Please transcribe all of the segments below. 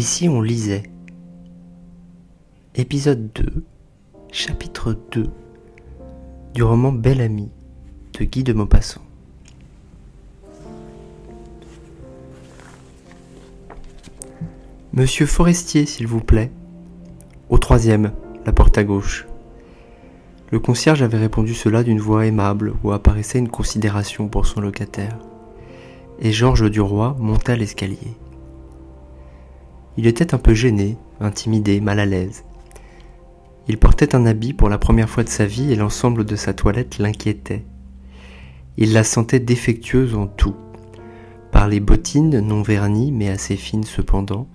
Si on lisait Épisode 2, chapitre 2 du roman Bel Ami de Guy de Maupassant. Monsieur Forestier, s'il vous plaît. Au troisième, la porte à gauche. Le concierge avait répondu cela d'une voix aimable où apparaissait une considération pour son locataire. Et Georges Duroy monta l'escalier. Il était un peu gêné, intimidé, mal à l'aise. Il portait un habit pour la première fois de sa vie et l'ensemble de sa toilette l'inquiétait. Il la sentait défectueuse en tout, par les bottines non vernies mais assez fines cependant,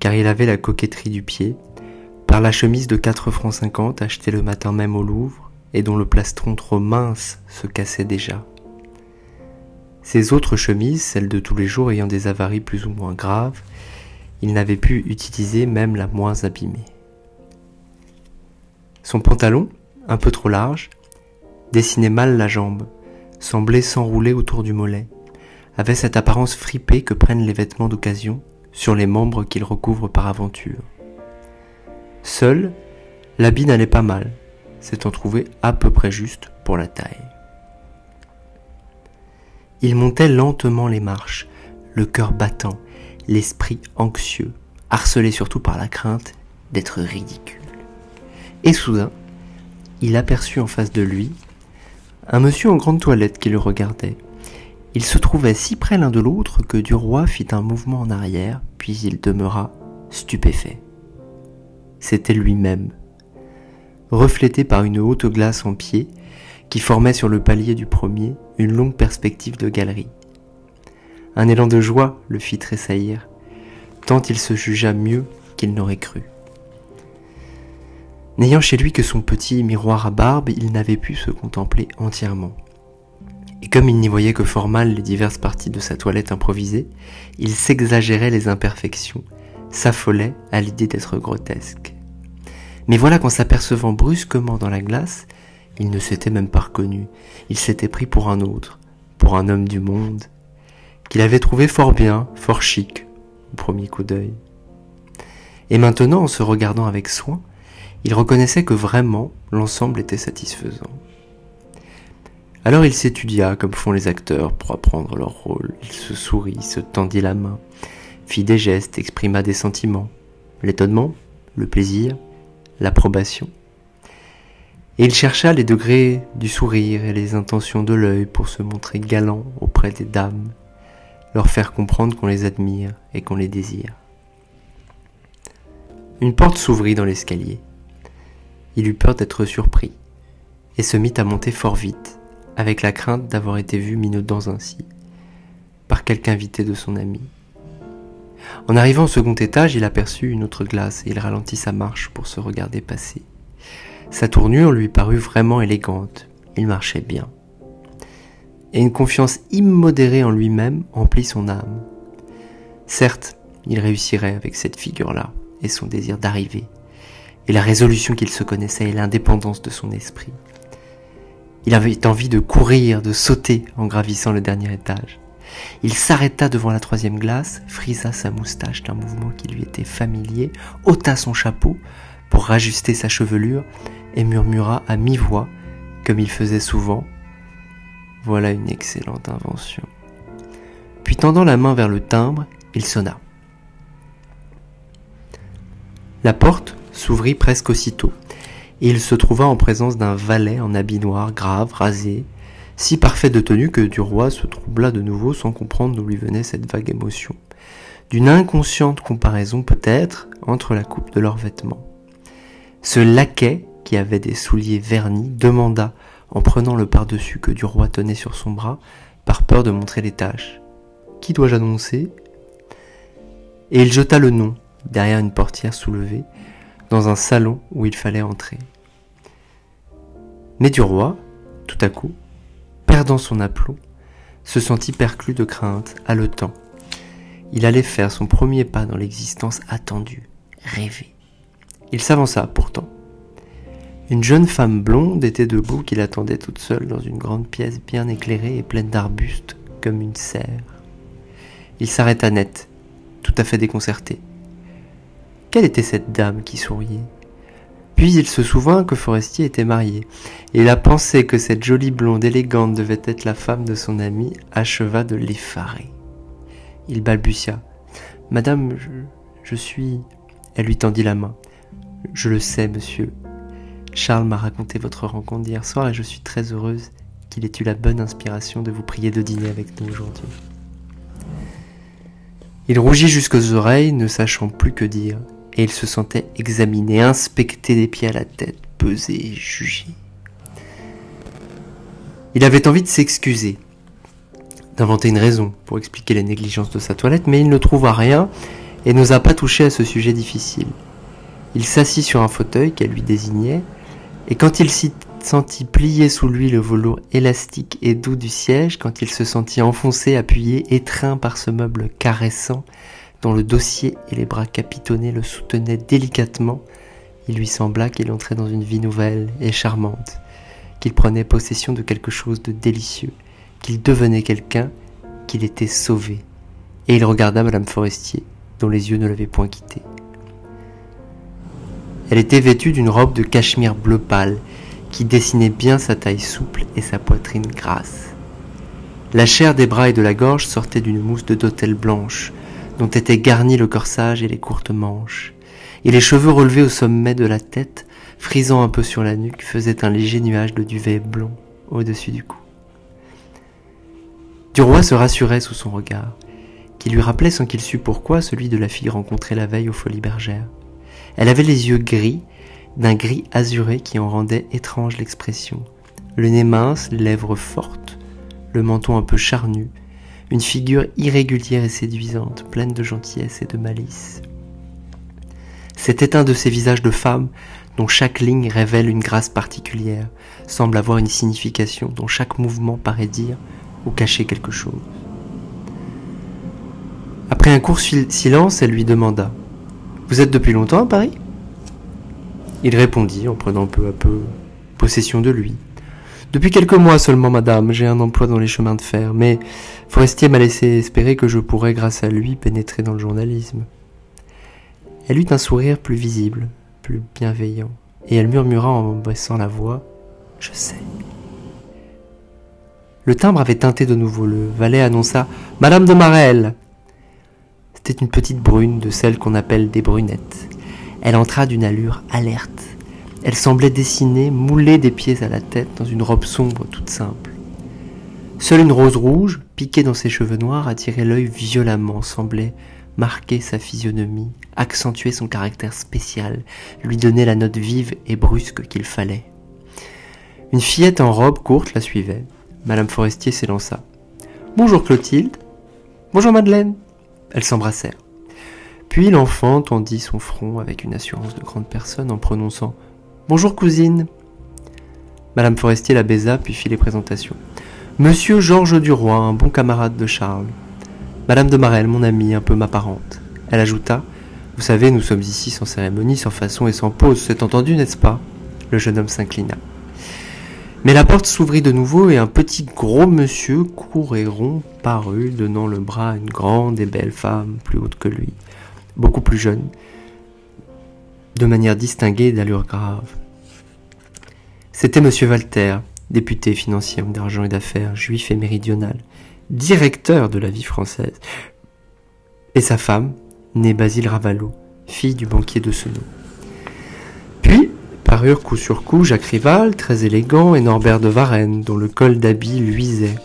car il avait la coquetterie du pied, par la chemise de 4 francs 50 achetée le matin même au Louvre et dont le plastron trop mince se cassait déjà. Ses autres chemises, celles de tous les jours ayant des avaries plus ou moins graves, il n'avait pu utiliser même la moins abîmée. Son pantalon, un peu trop large, dessinait mal la jambe, semblait s'enrouler autour du mollet, avait cette apparence fripée que prennent les vêtements d'occasion sur les membres qu'ils recouvrent par aventure. Seul, l'habit n'allait pas mal, s'étant trouvé à peu près juste pour la taille. Il montait lentement les marches, le cœur battant, l'esprit anxieux, harcelé surtout par la crainte d'être ridicule. Et soudain, il aperçut en face de lui un monsieur en grande toilette qui le regardait. Il se trouvait si près l'un de l'autre que Duroy fit un mouvement en arrière, puis il demeura stupéfait. C'était lui-même, reflété par une haute glace en pied qui formait sur le palier du premier une longue perspective de galerie. Un élan de joie le fit tressaillir, tant il se jugea mieux qu'il n'aurait cru. N'ayant chez lui que son petit miroir à barbe, il n'avait pu se contempler entièrement. Et comme il n'y voyait que fort mal les diverses parties de sa toilette improvisée, il s'exagérait les imperfections, s'affolait à l'idée d'être grotesque. Mais voilà qu'en s'apercevant brusquement dans la glace, il ne s'était même pas reconnu, il s'était pris pour un autre, pour un homme du monde, qu'il avait trouvé fort bien, fort chic, au premier coup d'œil. Et maintenant, en se regardant avec soin, il reconnaissait que vraiment l'ensemble était satisfaisant. Alors il s'étudia comme font les acteurs pour apprendre leur rôle. Il se sourit, se tendit la main, fit des gestes, exprima des sentiments, l'étonnement, le plaisir, l'approbation. Et il chercha les degrés du sourire et les intentions de l'œil pour se montrer galant auprès des dames leur faire comprendre qu'on les admire et qu'on les désire. Une porte s'ouvrit dans l'escalier. Il eut peur d'être surpris et se mit à monter fort vite, avec la crainte d'avoir été vu minaudant ainsi par quelque invité de son ami. En arrivant au second étage, il aperçut une autre glace et il ralentit sa marche pour se regarder passer. Sa tournure lui parut vraiment élégante. Il marchait bien et une confiance immodérée en lui-même emplit son âme. Certes, il réussirait avec cette figure-là, et son désir d'arriver, et la résolution qu'il se connaissait et l'indépendance de son esprit. Il avait envie de courir, de sauter en gravissant le dernier étage. Il s'arrêta devant la troisième glace, frisa sa moustache d'un mouvement qui lui était familier, ôta son chapeau pour rajuster sa chevelure et murmura à mi-voix, comme il faisait souvent, voilà une excellente invention. Puis tendant la main vers le timbre, il sonna. La porte s'ouvrit presque aussitôt, et il se trouva en présence d'un valet en habit noir, grave, rasé, si parfait de tenue que du roi se troubla de nouveau sans comprendre d'où lui venait cette vague émotion. D'une inconsciente comparaison peut-être entre la coupe de leurs vêtements. Ce laquais, qui avait des souliers vernis, demanda en prenant le par-dessus que du roi tenait sur son bras, par peur de montrer les taches. Qui dois-je annoncer? Et il jeta le nom, derrière une portière soulevée, dans un salon où il fallait entrer. Mais du roi, tout à coup, perdant son aplomb, se sentit perclus de crainte, haletant. Il allait faire son premier pas dans l'existence attendue, rêvée. Il s'avança pourtant, une jeune femme blonde était debout qui l'attendait toute seule dans une grande pièce bien éclairée et pleine d'arbustes comme une serre. Il s'arrêta net, tout à fait déconcerté. Quelle était cette dame qui souriait? Puis il se souvint que Forestier était marié, et la pensée que cette jolie blonde élégante devait être la femme de son ami acheva de l'effarer. Il balbutia. Madame, je, je suis. Elle lui tendit la main. Je le sais, monsieur. Charles m'a raconté votre rencontre d'hier soir et je suis très heureuse qu'il ait eu la bonne inspiration de vous prier de dîner avec nous aujourd'hui. Il rougit jusqu'aux oreilles, ne sachant plus que dire, et il se sentait examiné, inspecté des pieds à la tête, pesé, jugé. Il avait envie de s'excuser, d'inventer une raison pour expliquer les négligences de sa toilette, mais il ne trouva rien et n'osa pas toucher à ce sujet difficile. Il s'assit sur un fauteuil qu'elle lui désignait, et quand il s'y sentit plier sous lui le velours élastique et doux du siège, quand il se sentit enfoncé, appuyé, étreint par ce meuble caressant, dont le dossier et les bras capitonnés le soutenaient délicatement, il lui sembla qu'il entrait dans une vie nouvelle et charmante, qu'il prenait possession de quelque chose de délicieux, qu'il devenait quelqu'un, qu'il était sauvé. Et il regarda Madame Forestier, dont les yeux ne l'avaient point quitté. Elle était vêtue d'une robe de cachemire bleu pâle, qui dessinait bien sa taille souple et sa poitrine grasse. La chair des bras et de la gorge sortait d'une mousse de dentelle blanche, dont étaient garnis le corsage et les courtes manches, et les cheveux relevés au sommet de la tête, frisant un peu sur la nuque, faisaient un léger nuage de duvet blond au-dessus du cou. Du roi se rassurait sous son regard, qui lui rappelait sans qu'il sût pourquoi celui de la fille rencontrée la veille aux Folies Bergères. Elle avait les yeux gris d'un gris azuré qui en rendait étrange l'expression. Le nez mince, les lèvres fortes, le menton un peu charnu, une figure irrégulière et séduisante, pleine de gentillesse et de malice. C'était un de ces visages de femme dont chaque ligne révèle une grâce particulière, semble avoir une signification, dont chaque mouvement paraît dire ou cacher quelque chose. Après un court silence, elle lui demanda Vous êtes depuis longtemps à Paris? Il répondit en prenant peu à peu possession de lui. Depuis quelques mois seulement, madame, j'ai un emploi dans les chemins de fer, mais Forestier m'a laissé espérer que je pourrais, grâce à lui, pénétrer dans le journalisme. Elle eut un sourire plus visible, plus bienveillant, et elle murmura en baissant la voix Je sais. Le timbre avait teinté de nouveau. Le valet annonça Madame de Marelle. C'était une petite brune de celles qu'on appelle des brunettes. Elle entra d'une allure alerte. Elle semblait dessiner, mouler des pieds à la tête dans une robe sombre toute simple. Seule une rose rouge, piquée dans ses cheveux noirs, attirait l'œil violemment, semblait marquer sa physionomie, accentuer son caractère spécial, lui donner la note vive et brusque qu'il fallait. Une fillette en robe courte la suivait. Madame Forestier s'élança. Bonjour Clotilde. Bonjour Madeleine. Elles s'embrassèrent. Puis l'enfant tendit son front avec une assurance de grande personne en prononçant Bonjour cousine. Madame Forestier la baisa puis fit les présentations. Monsieur Georges Duroy, un bon camarade de Charles. Madame de Marelle, mon amie, un peu ma parente. Elle ajouta Vous savez, nous sommes ici sans cérémonie, sans façon et sans pause, c'est entendu, n'est-ce pas? Le jeune homme s'inclina. Mais la porte s'ouvrit de nouveau et un petit gros monsieur, court et rond, parut, donnant le bras à une grande et belle femme plus haute que lui beaucoup plus jeune, de manière distinguée et d'allure grave. C'était M. Walter, député financier, d'argent et d'affaires, juif et méridional, directeur de la vie française, et sa femme, née Basile Ravalot, fille du banquier de ce nom. Puis parurent coup sur coup Jacques Rival, très élégant, et Norbert de Varennes, dont le col d'habit luisait,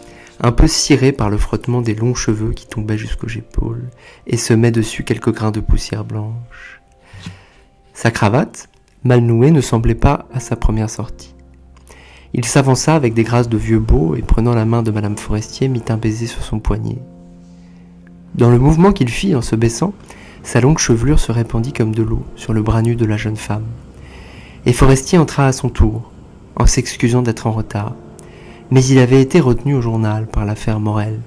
un peu ciré par le frottement des longs cheveux qui tombaient jusqu'aux épaules, et semait dessus quelques grains de poussière blanche. Sa cravate, mal nouée, ne semblait pas à sa première sortie. Il s'avança avec des grâces de vieux beau et prenant la main de Madame Forestier, mit un baiser sur son poignet. Dans le mouvement qu'il fit en se baissant, sa longue chevelure se répandit comme de l'eau sur le bras nu de la jeune femme. Et Forestier entra à son tour, en s'excusant d'être en retard mais il avait été retenu au journal par l'affaire Morel.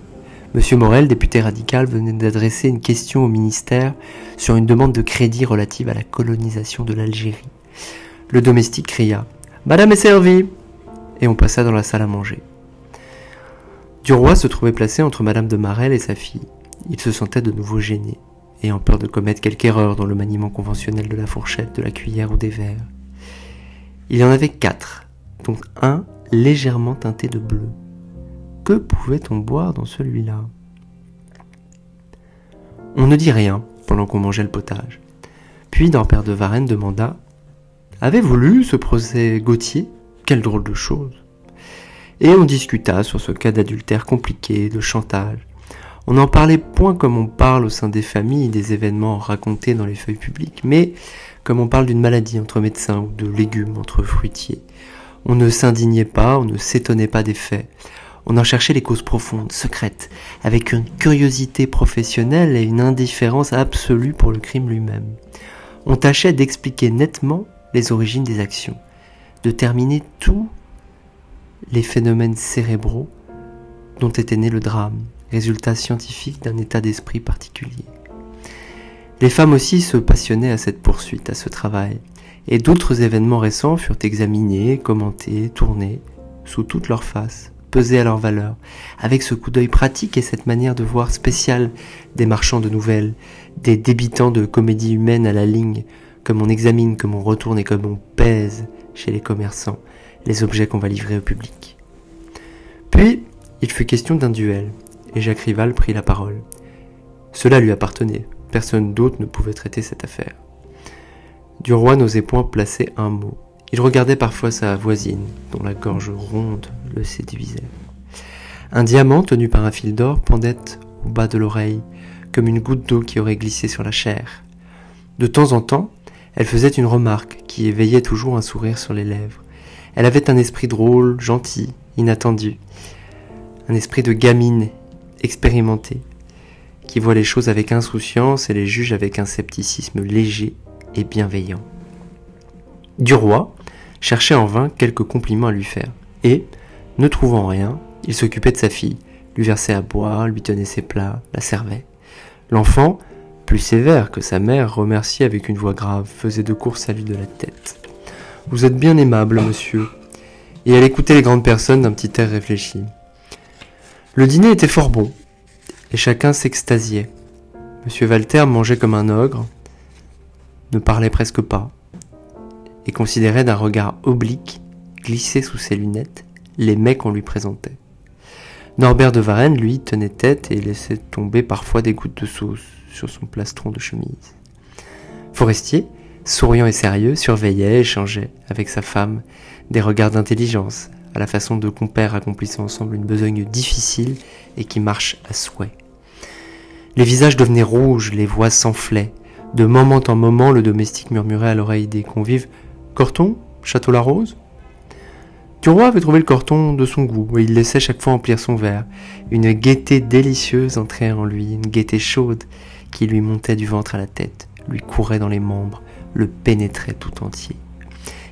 Monsieur Morel, député radical, venait d'adresser une question au ministère sur une demande de crédit relative à la colonisation de l'Algérie. Le domestique cria Madame est servie et on passa dans la salle à manger. Duroy se trouvait placé entre Madame de Marelle et sa fille. Il se sentait de nouveau gêné. ayant peur de commettre quelque erreur dans le maniement conventionnel de la fourchette, de la cuillère ou des verres. Il y en avait quatre, dont un légèrement teinté de bleu. Que pouvait-on boire dans celui-là? On ne dit rien pendant qu'on mangeait le potage. Puis Norbert de Varenne demanda Avez-vous lu ce procès Gauthier? Quelle drôle de chose Et on discuta sur ce cas d'adultère compliqué, de chantage. On n'en parlait point comme on parle au sein des familles des événements racontés dans les feuilles publiques, mais comme on parle d'une maladie entre médecins ou de légumes entre fruitiers. On ne s'indignait pas, on ne s'étonnait pas des faits. On en cherchait les causes profondes, secrètes, avec une curiosité professionnelle et une indifférence absolue pour le crime lui-même. On tâchait d'expliquer nettement les origines des actions, de terminer tous les phénomènes cérébraux dont était né le drame, résultat scientifique d'un état d'esprit particulier. Les femmes aussi se passionnaient à cette poursuite, à ce travail, et d'autres événements récents furent examinés, commentés, tournés, sous toutes leurs faces, pesés à leur valeur, avec ce coup d'œil pratique et cette manière de voir spéciale des marchands de nouvelles, des débitants de comédie humaine à la ligne, comme on examine, comme on retourne et comme on pèse chez les commerçants les objets qu'on va livrer au public. Puis, il fut question d'un duel, et Jacques Rival prit la parole. Cela lui appartenait, personne d'autre ne pouvait traiter cette affaire. Du roi n'osait point placer un mot. Il regardait parfois sa voisine, dont la gorge ronde le séduisait. Un diamant tenu par un fil d'or pendait au bas de l'oreille, comme une goutte d'eau qui aurait glissé sur la chair. De temps en temps, elle faisait une remarque qui éveillait toujours un sourire sur les lèvres. Elle avait un esprit drôle, gentil, inattendu. Un esprit de gamine, expérimentée, qui voit les choses avec insouciance et les juge avec un scepticisme léger et bienveillant. Du roi cherchait en vain quelques compliments à lui faire, et, ne trouvant rien, il s'occupait de sa fille, lui versait à boire, lui tenait ses plats, la servait. L'enfant, plus sévère que sa mère, remerciait avec une voix grave, faisait de courts saluts de la tête. Vous êtes bien aimable, monsieur. Et elle écoutait les grandes personnes d'un petit air réfléchi. Le dîner était fort bon, et chacun s'extasiait. Monsieur Walter mangeait comme un ogre, ne parlait presque pas, et considérait d'un regard oblique, glissé sous ses lunettes, les mets qu'on lui présentait. Norbert de Varenne, lui, tenait tête et laissait tomber parfois des gouttes de sauce sur son plastron de chemise. Forestier, souriant et sérieux, surveillait, échangeait avec sa femme des regards d'intelligence, à la façon de compères accomplissant ensemble une besogne difficile et qui marche à souhait. Les visages devenaient rouges, les voix s'enflaient. De moment en moment, le domestique murmurait à l'oreille des convives Corton Château la Rose? Roi avait trouvé le corton de son goût, et il laissait chaque fois emplir son verre. Une gaieté délicieuse entrait en lui, une gaieté chaude qui lui montait du ventre à la tête, lui courait dans les membres, le pénétrait tout entier.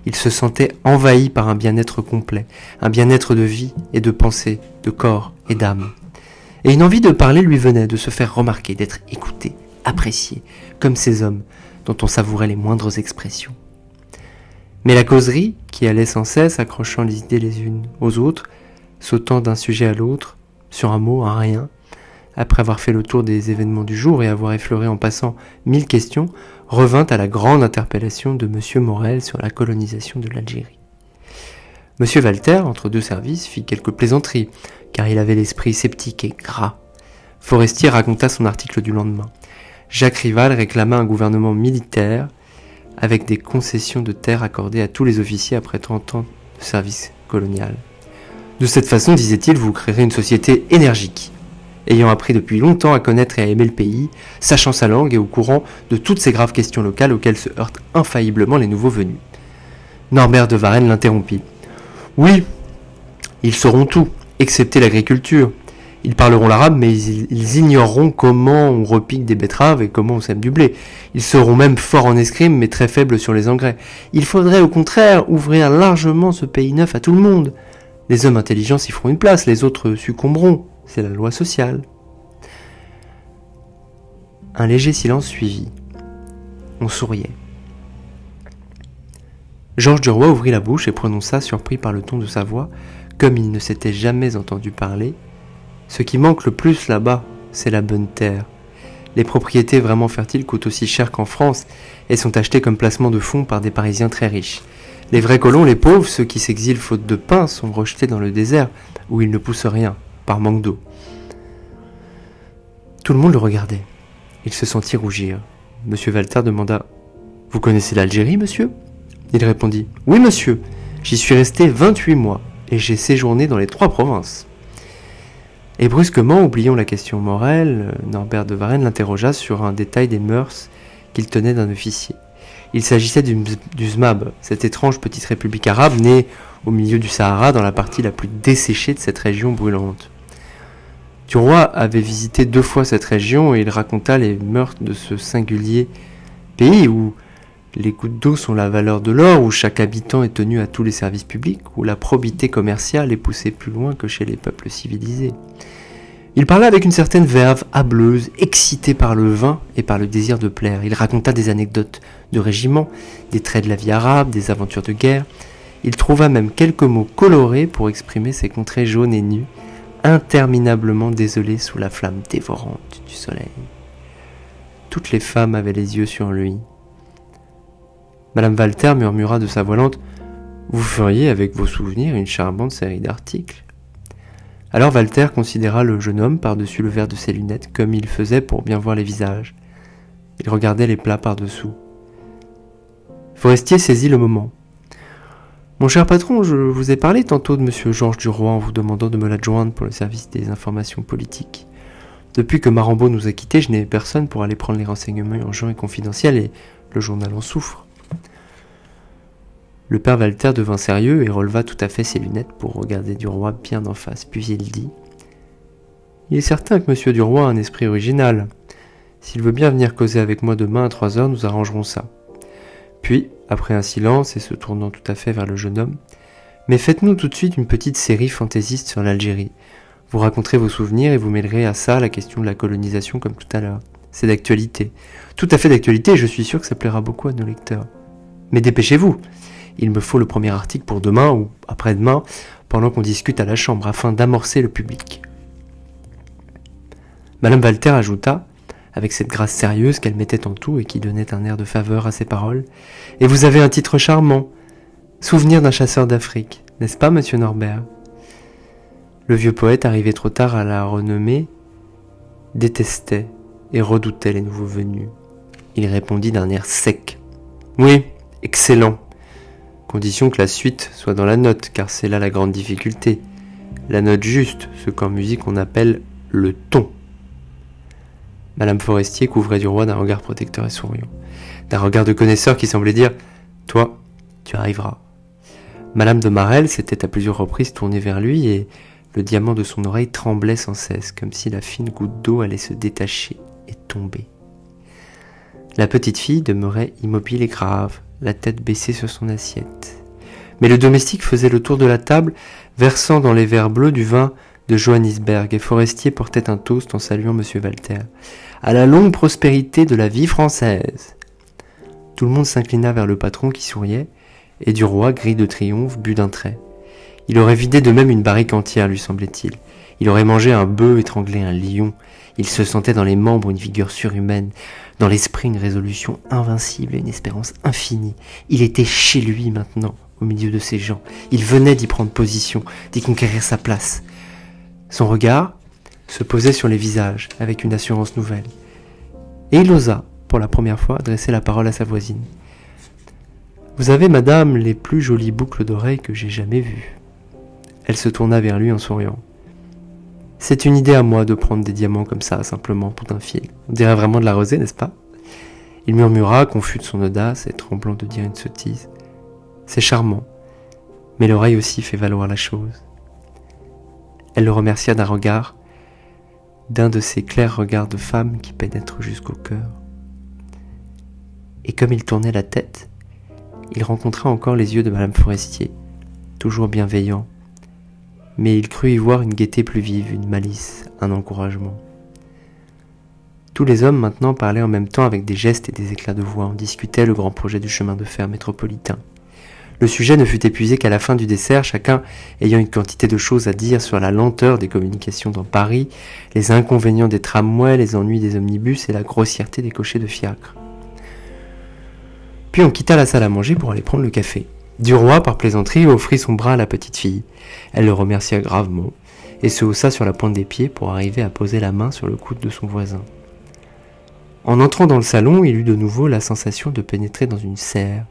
Il se sentait envahi par un bien-être complet, un bien-être de vie et de pensée, de corps et d'âme. Et une envie de parler lui venait, de se faire remarquer, d'être écouté, apprécié, comme ces hommes dont on savourait les moindres expressions. Mais la causerie, qui allait sans cesse accrochant les idées les unes aux autres, sautant d'un sujet à l'autre, sur un mot, un rien, après avoir fait le tour des événements du jour et avoir effleuré en passant mille questions, revint à la grande interpellation de M. Morel sur la colonisation de l'Algérie. M. Walter, entre deux services, fit quelques plaisanteries, car il avait l'esprit sceptique et gras. Forestier raconta son article du lendemain. Jacques Rival réclama un gouvernement militaire avec des concessions de terre accordées à tous les officiers après 30 ans de service colonial. De cette façon, disait-il, vous créerez une société énergique, ayant appris depuis longtemps à connaître et à aimer le pays, sachant sa langue et au courant de toutes ces graves questions locales auxquelles se heurtent infailliblement les nouveaux venus. Norbert de Varenne l'interrompit. Oui, ils sauront tout, excepté l'agriculture. Ils parleront l'arabe, mais ils, ignoreront comment on repique des betteraves et comment on sème du blé. Ils seront même forts en escrime, mais très faibles sur les engrais. Il faudrait au contraire ouvrir largement ce pays neuf à tout le monde. Les hommes intelligents s'y feront une place, les autres succomberont. C'est la loi sociale. Un léger silence suivit. On souriait. Georges Duroy ouvrit la bouche et prononça, surpris par le ton de sa voix, comme il ne s'était jamais entendu parler, ce qui manque le plus là-bas, c'est la bonne terre. Les propriétés vraiment fertiles coûtent aussi cher qu'en France et sont achetées comme placement de fonds par des Parisiens très riches. Les vrais colons, les pauvres, ceux qui s'exilent faute de pain, sont rejetés dans le désert où il ne pousse rien, par manque d'eau. Tout le monde le regardait. Il se sentit rougir. Monsieur Walter demanda Vous connaissez l'Algérie, monsieur? Il répondit Oui, monsieur. J'y suis resté 28 mois et j'ai séjourné dans les trois provinces. Et brusquement, oubliant la question morale, Norbert de Varenne l'interrogea sur un détail des mœurs qu'il tenait d'un officier. Il s'agissait du, du ZMAB, cette étrange petite république arabe née au milieu du Sahara dans la partie la plus desséchée de cette région brûlante. Duroy avait visité deux fois cette région et il raconta les meurtres de ce singulier pays où les gouttes d'eau sont la valeur de l'or, où chaque habitant est tenu à tous les services publics, où la probité commerciale est poussée plus loin que chez les peuples civilisés. Il parla avec une certaine verve, hableuse, excité par le vin et par le désir de plaire. Il raconta des anecdotes de régiment, des traits de la vie arabe, des aventures de guerre. Il trouva même quelques mots colorés pour exprimer ces contrées jaunes et nues, interminablement désolées sous la flamme dévorante du soleil. Toutes les femmes avaient les yeux sur lui. Madame Walter murmura de sa voix lente Vous feriez avec vos souvenirs une charmante série d'articles. Alors Walter considéra le jeune homme par-dessus le verre de ses lunettes, comme il faisait pour bien voir les visages. Il regardait les plats par-dessous. Forestier saisit le moment. Mon cher patron, je vous ai parlé tantôt de M. Georges Duroy en vous demandant de me l'adjoindre pour le service des informations politiques. Depuis que Marambeau nous a quittés, je n'ai personne pour aller prendre les renseignements urgents et confidentiels et le journal en souffre. Le père Walter devint sérieux et releva tout à fait ses lunettes pour regarder Duroy bien en face, puis il dit Il est certain que M. Duroy a un esprit original. S'il veut bien venir causer avec moi demain à trois heures, nous arrangerons ça. Puis, après un silence et se tournant tout à fait vers le jeune homme, Mais faites-nous tout de suite une petite série fantaisiste sur l'Algérie. Vous raconterez vos souvenirs et vous mêlerez à ça la question de la colonisation comme tout à l'heure. C'est d'actualité. Tout à fait d'actualité et je suis sûr que ça plaira beaucoup à nos lecteurs. Mais dépêchez-vous il me faut le premier article pour demain ou après-demain, pendant qu'on discute à la chambre, afin d'amorcer le public. Madame Walter ajouta, avec cette grâce sérieuse qu'elle mettait en tout et qui donnait un air de faveur à ses paroles, Et vous avez un titre charmant, Souvenir d'un chasseur d'Afrique, n'est-ce pas, monsieur Norbert? Le vieux poète, arrivé trop tard à la renommée, détestait et redoutait les nouveaux venus. Il répondit d'un air sec. Oui, excellent condition que la suite soit dans la note, car c'est là la grande difficulté. La note juste, ce qu'en musique on appelle le ton. Madame Forestier couvrait du roi d'un regard protecteur et souriant, d'un regard de connaisseur qui semblait dire Toi, tu arriveras. Madame de Marelle s'était à plusieurs reprises tournée vers lui et le diamant de son oreille tremblait sans cesse, comme si la fine goutte d'eau allait se détacher et tomber. La petite fille demeurait immobile et grave, la tête baissée sur son assiette. Mais le domestique faisait le tour de la table, versant dans les verres bleus du vin de Johannisberg, et Forestier portait un toast en saluant M. Walter. À la longue prospérité de la vie française. Tout le monde s'inclina vers le patron qui souriait, et du roi, gris de triomphe, but d'un trait. Il aurait vidé de même une barrique entière, lui semblait-il. Il aurait mangé un bœuf, étranglé un lion. Il se sentait dans les membres une vigueur surhumaine, dans l'esprit une résolution invincible et une espérance infinie. Il était chez lui maintenant, au milieu de ces gens. Il venait d'y prendre position, d'y conquérir sa place. Son regard se posait sur les visages avec une assurance nouvelle. Et il osa, pour la première fois, adresser la parole à sa voisine. Vous avez, madame, les plus jolies boucles d'oreilles que j'ai jamais vues. Elle se tourna vers lui en souriant. C'est une idée à moi de prendre des diamants comme ça, simplement, tout un fil. On dirait vraiment de la rosée, n'est-ce pas? Il murmura, confus de son audace et tremblant de dire une sottise. C'est charmant, mais l'oreille aussi fait valoir la chose. Elle le remercia d'un regard, d'un de ces clairs regards de femme qui pénètrent jusqu'au cœur. Et comme il tournait la tête, il rencontra encore les yeux de Madame Forestier, toujours bienveillants, mais il crut y voir une gaieté plus vive, une malice, un encouragement. Tous les hommes maintenant parlaient en même temps avec des gestes et des éclats de voix. On discutait le grand projet du chemin de fer métropolitain. Le sujet ne fut épuisé qu'à la fin du dessert, chacun ayant une quantité de choses à dire sur la lenteur des communications dans Paris, les inconvénients des tramways, les ennuis des omnibus et la grossièreté des cochers de fiacre. Puis on quitta la salle à manger pour aller prendre le café. Duroy, par plaisanterie, offrit son bras à la petite fille. Elle le remercia gravement et se haussa sur la pointe des pieds pour arriver à poser la main sur le coude de son voisin. En entrant dans le salon, il eut de nouveau la sensation de pénétrer dans une serre.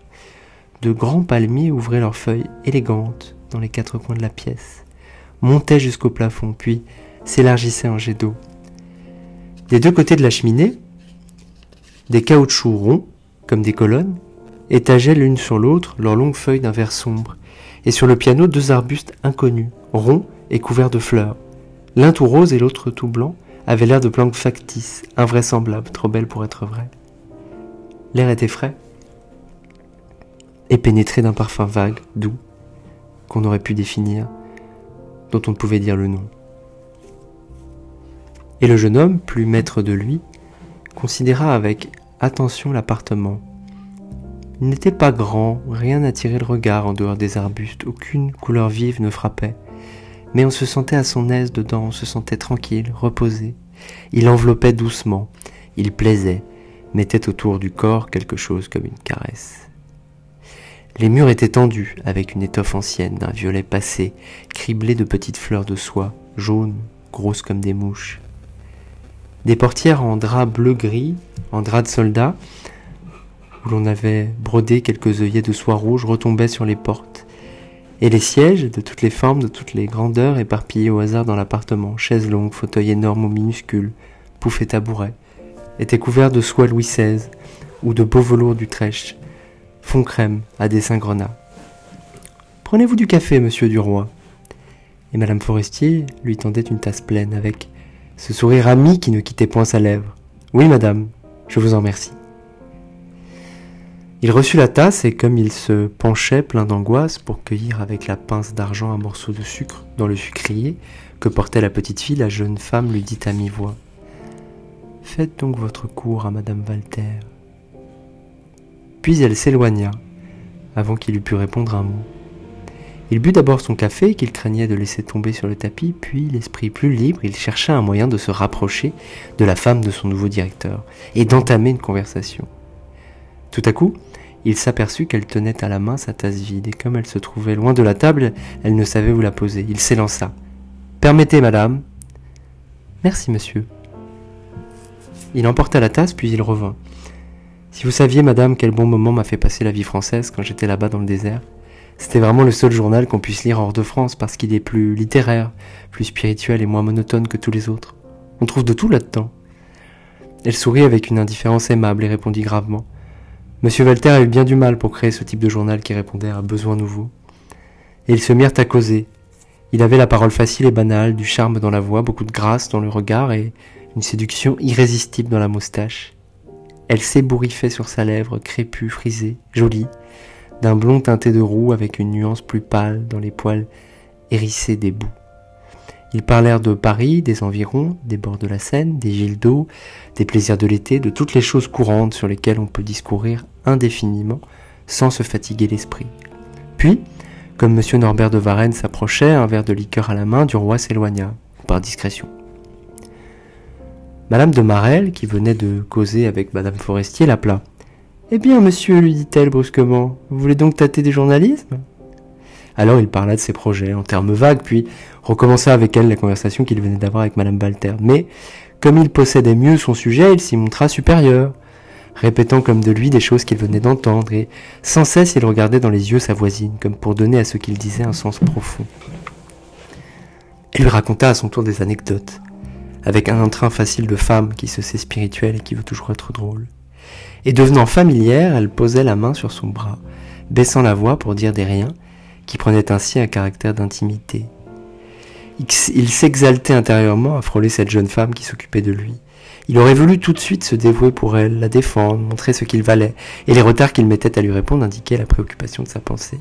De grands palmiers ouvraient leurs feuilles élégantes dans les quatre coins de la pièce, montaient jusqu'au plafond, puis s'élargissaient en jet d'eau. Des deux côtés de la cheminée, des caoutchoucs ronds, comme des colonnes, étageaient l'une sur l'autre leurs longues feuilles d'un vert sombre, et sur le piano deux arbustes inconnus, ronds et couverts de fleurs. L'un tout rose et l'autre tout blanc avaient l'air de plantes factices, invraisemblables, trop belles pour être vraies. L'air était frais et pénétré d'un parfum vague, doux, qu'on aurait pu définir, dont on ne pouvait dire le nom. Et le jeune homme, plus maître de lui, considéra avec attention l'appartement il n'était pas grand, rien n'attirait le regard en dehors des arbustes, aucune couleur vive ne frappait. Mais on se sentait à son aise dedans, on se sentait tranquille, reposé. Il enveloppait doucement, il plaisait, mettait autour du corps quelque chose comme une caresse. Les murs étaient tendus avec une étoffe ancienne d'un violet passé, criblée de petites fleurs de soie, jaunes, grosses comme des mouches. Des portières en drap bleu-gris, en drap de soldat, où l'on avait brodé quelques œillets de soie rouge retombaient sur les portes. Et les sièges, de toutes les formes, de toutes les grandeurs, éparpillés au hasard dans l'appartement, chaises longues, fauteuils énormes ou minuscules, poufs et tabourets, étaient couverts de soie Louis XVI ou de beau velours d'Utrecht, fond crème à dessin grenat. Prenez-vous du café, monsieur Duroy Et madame Forestier lui tendait une tasse pleine avec ce sourire ami qui ne quittait point sa lèvre. Oui, madame, je vous en remercie. Il reçut la tasse et comme il se penchait plein d'angoisse pour cueillir avec la pince d'argent un morceau de sucre dans le sucrier que portait la petite fille, la jeune femme lui dit à mi-voix Faites donc votre cour à Madame Walter. Puis elle s'éloigna, avant qu'il eût pu répondre un mot. Il but d'abord son café qu'il craignait de laisser tomber sur le tapis, puis, l'esprit plus libre, il chercha un moyen de se rapprocher de la femme de son nouveau directeur et d'entamer une conversation. Tout à coup, il s'aperçut qu'elle tenait à la main sa tasse vide, et comme elle se trouvait loin de la table, elle ne savait où la poser. Il s'élança. Permettez, madame. Merci, monsieur. Il emporta la tasse, puis il revint. Si vous saviez, madame, quel bon moment m'a fait passer la vie française quand j'étais là-bas dans le désert. C'était vraiment le seul journal qu'on puisse lire hors de France parce qu'il est plus littéraire, plus spirituel et moins monotone que tous les autres. On trouve de tout là-dedans. Elle sourit avec une indifférence aimable et répondit gravement. Monsieur Walter a eu bien du mal pour créer ce type de journal qui répondait à un besoin nouveau. Et ils se mirent à causer. Il avait la parole facile et banale, du charme dans la voix, beaucoup de grâce dans le regard et une séduction irrésistible dans la moustache. Elle s'ébouriffait sur sa lèvre, crépue, frisée, jolie, d'un blond teinté de roux avec une nuance plus pâle dans les poils hérissés des bouts. Ils parlèrent de Paris, des environs, des bords de la Seine, des villes d'eau, des plaisirs de l'été, de toutes les choses courantes sur lesquelles on peut discourir indéfiniment sans se fatiguer l'esprit. Puis, comme M. Norbert de Varennes s'approchait, un verre de liqueur à la main, du roi s'éloigna, par discrétion. Madame de Marelle, qui venait de causer avec Madame Forestier, l'appela. Eh bien, monsieur, lui dit-elle brusquement, vous voulez donc tâter des journalisme Alors il parla de ses projets en termes vagues, puis recommença avec elle la conversation qu'il venait d'avoir avec Madame Balter. Mais, comme il possédait mieux son sujet, il s'y montra supérieur répétant comme de lui des choses qu'il venait d'entendre, et sans cesse il regardait dans les yeux sa voisine, comme pour donner à ce qu'il disait un sens profond. Elle lui raconta à son tour des anecdotes, avec un entrain facile de femme qui se sait spirituelle et qui veut toujours être drôle. Et devenant familière, elle posait la main sur son bras, baissant la voix pour dire des riens, qui prenaient ainsi un caractère d'intimité. Il s'exaltait intérieurement à frôler cette jeune femme qui s'occupait de lui. Il aurait voulu tout de suite se dévouer pour elle, la défendre, montrer ce qu'il valait, et les retards qu'il mettait à lui répondre indiquaient la préoccupation de sa pensée.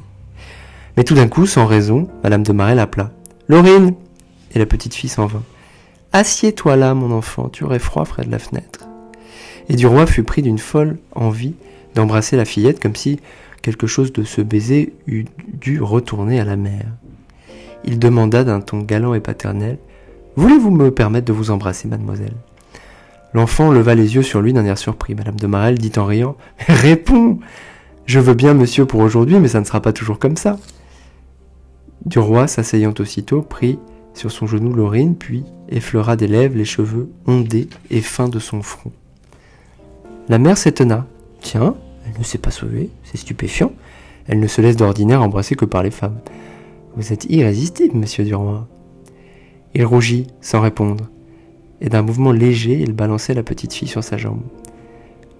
Mais tout d'un coup, sans raison, Madame de Marais l'appela. Laurine Et la petite fille s'en vint. Assieds-toi là, mon enfant, tu aurais froid près de la fenêtre. Et du roi fut pris d'une folle envie d'embrasser la fillette comme si, quelque chose de ce baiser eût dû retourner à la mer. Il demanda d'un ton galant et paternel Voulez-vous me permettre de vous embrasser, mademoiselle? L'enfant leva les yeux sur lui d'un air surpris. Madame de Marelle dit en riant Réponds Je veux bien, monsieur, pour aujourd'hui, mais ça ne sera pas toujours comme ça. Du roi, s'asseyant aussitôt, prit sur son genou Laurine, puis effleura des lèvres les cheveux ondés et fins de son front. La mère s'étonna. Tiens, elle ne s'est pas sauvée, c'est stupéfiant. Elle ne se laisse d'ordinaire embrasser que par les femmes. Vous êtes irrésistible, monsieur Duroy. Il rougit, sans répondre, et d'un mouvement léger, il balançait la petite fille sur sa jambe.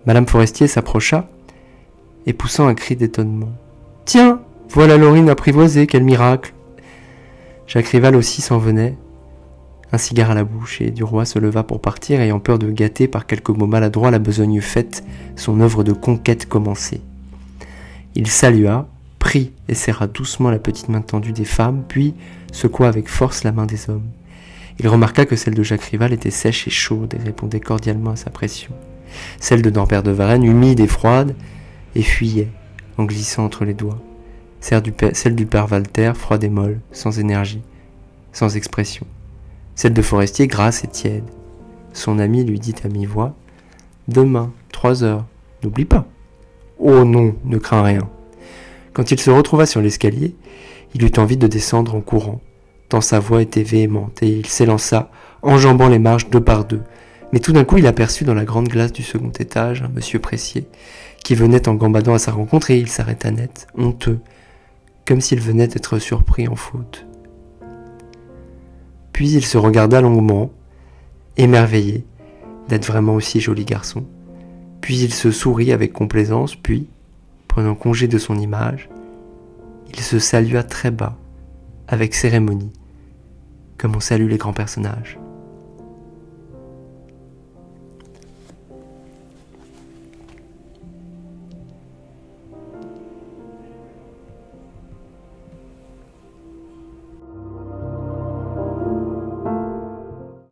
Madame Forestier s'approcha, et poussant un cri d'étonnement. Tiens, voilà Laurine apprivoisée, quel miracle Jacques Rival aussi s'en venait, un cigare à la bouche, et Duroy se leva pour partir, ayant peur de gâter par quelques mots maladroits la besogne faite, son œuvre de conquête commencée. Il salua, prit et serra doucement la petite main tendue des femmes, puis secoua avec force la main des hommes. Il remarqua que celle de Jacques Rival était sèche et chaude et répondait cordialement à sa pression. Celle de Norbert de Varenne, humide et froide, et fuyait, en glissant entre les doigts. Celle du, père, Walter, froide et molle, sans énergie, sans expression celle de Forestier grasse et tiède. Son ami lui dit à mi-voix Demain, trois heures, n'oublie pas. Oh non, ne crains rien. Quand il se retrouva sur l'escalier, il eut envie de descendre en courant, tant sa voix était véhémente, et il s'élança, enjambant les marches deux par deux. Mais tout d'un coup, il aperçut dans la grande glace du second étage un monsieur pressier, qui venait en gambadant à sa rencontre, et il s'arrêta net, honteux, comme s'il venait d'être surpris en faute. Puis il se regarda longuement, émerveillé d'être vraiment aussi joli garçon. Puis il se sourit avec complaisance, puis, prenant congé de son image, il se salua très bas, avec cérémonie, comme on salue les grands personnages.